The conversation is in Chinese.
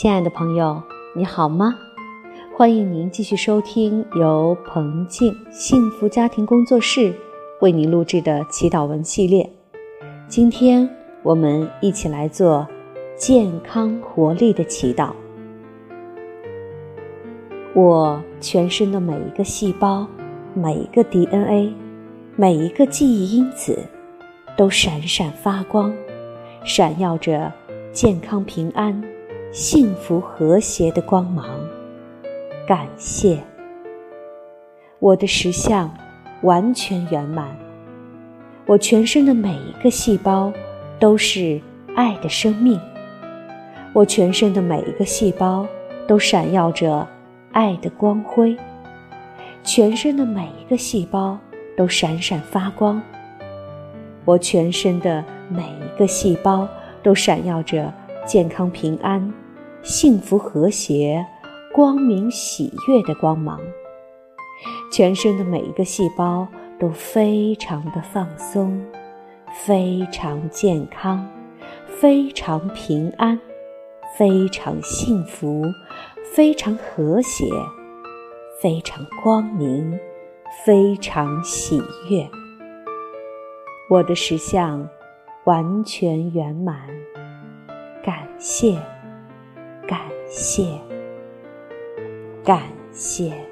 亲爱的朋友，你好吗？欢迎您继续收听由彭静幸福家庭工作室为您录制的祈祷文系列。今天我们一起来做健康活力的祈祷。我全身的每一个细胞、每一个 DNA、每一个记忆因子，都闪闪发光，闪耀着健康平安、幸福和谐的光芒。感谢我的实相完全圆满，我全身的每一个细胞都是爱的生命，我全身的每一个细胞都闪耀着。爱的光辉，全身的每一个细胞都闪闪发光。我全身的每一个细胞都闪耀着健康、平安、幸福、和谐、光明、喜悦的光芒。全身的每一个细胞都非常的放松，非常健康，非常平安，非常幸福。非常和谐，非常光明，非常喜悦。我的实相完全圆满，感谢，感谢，感谢。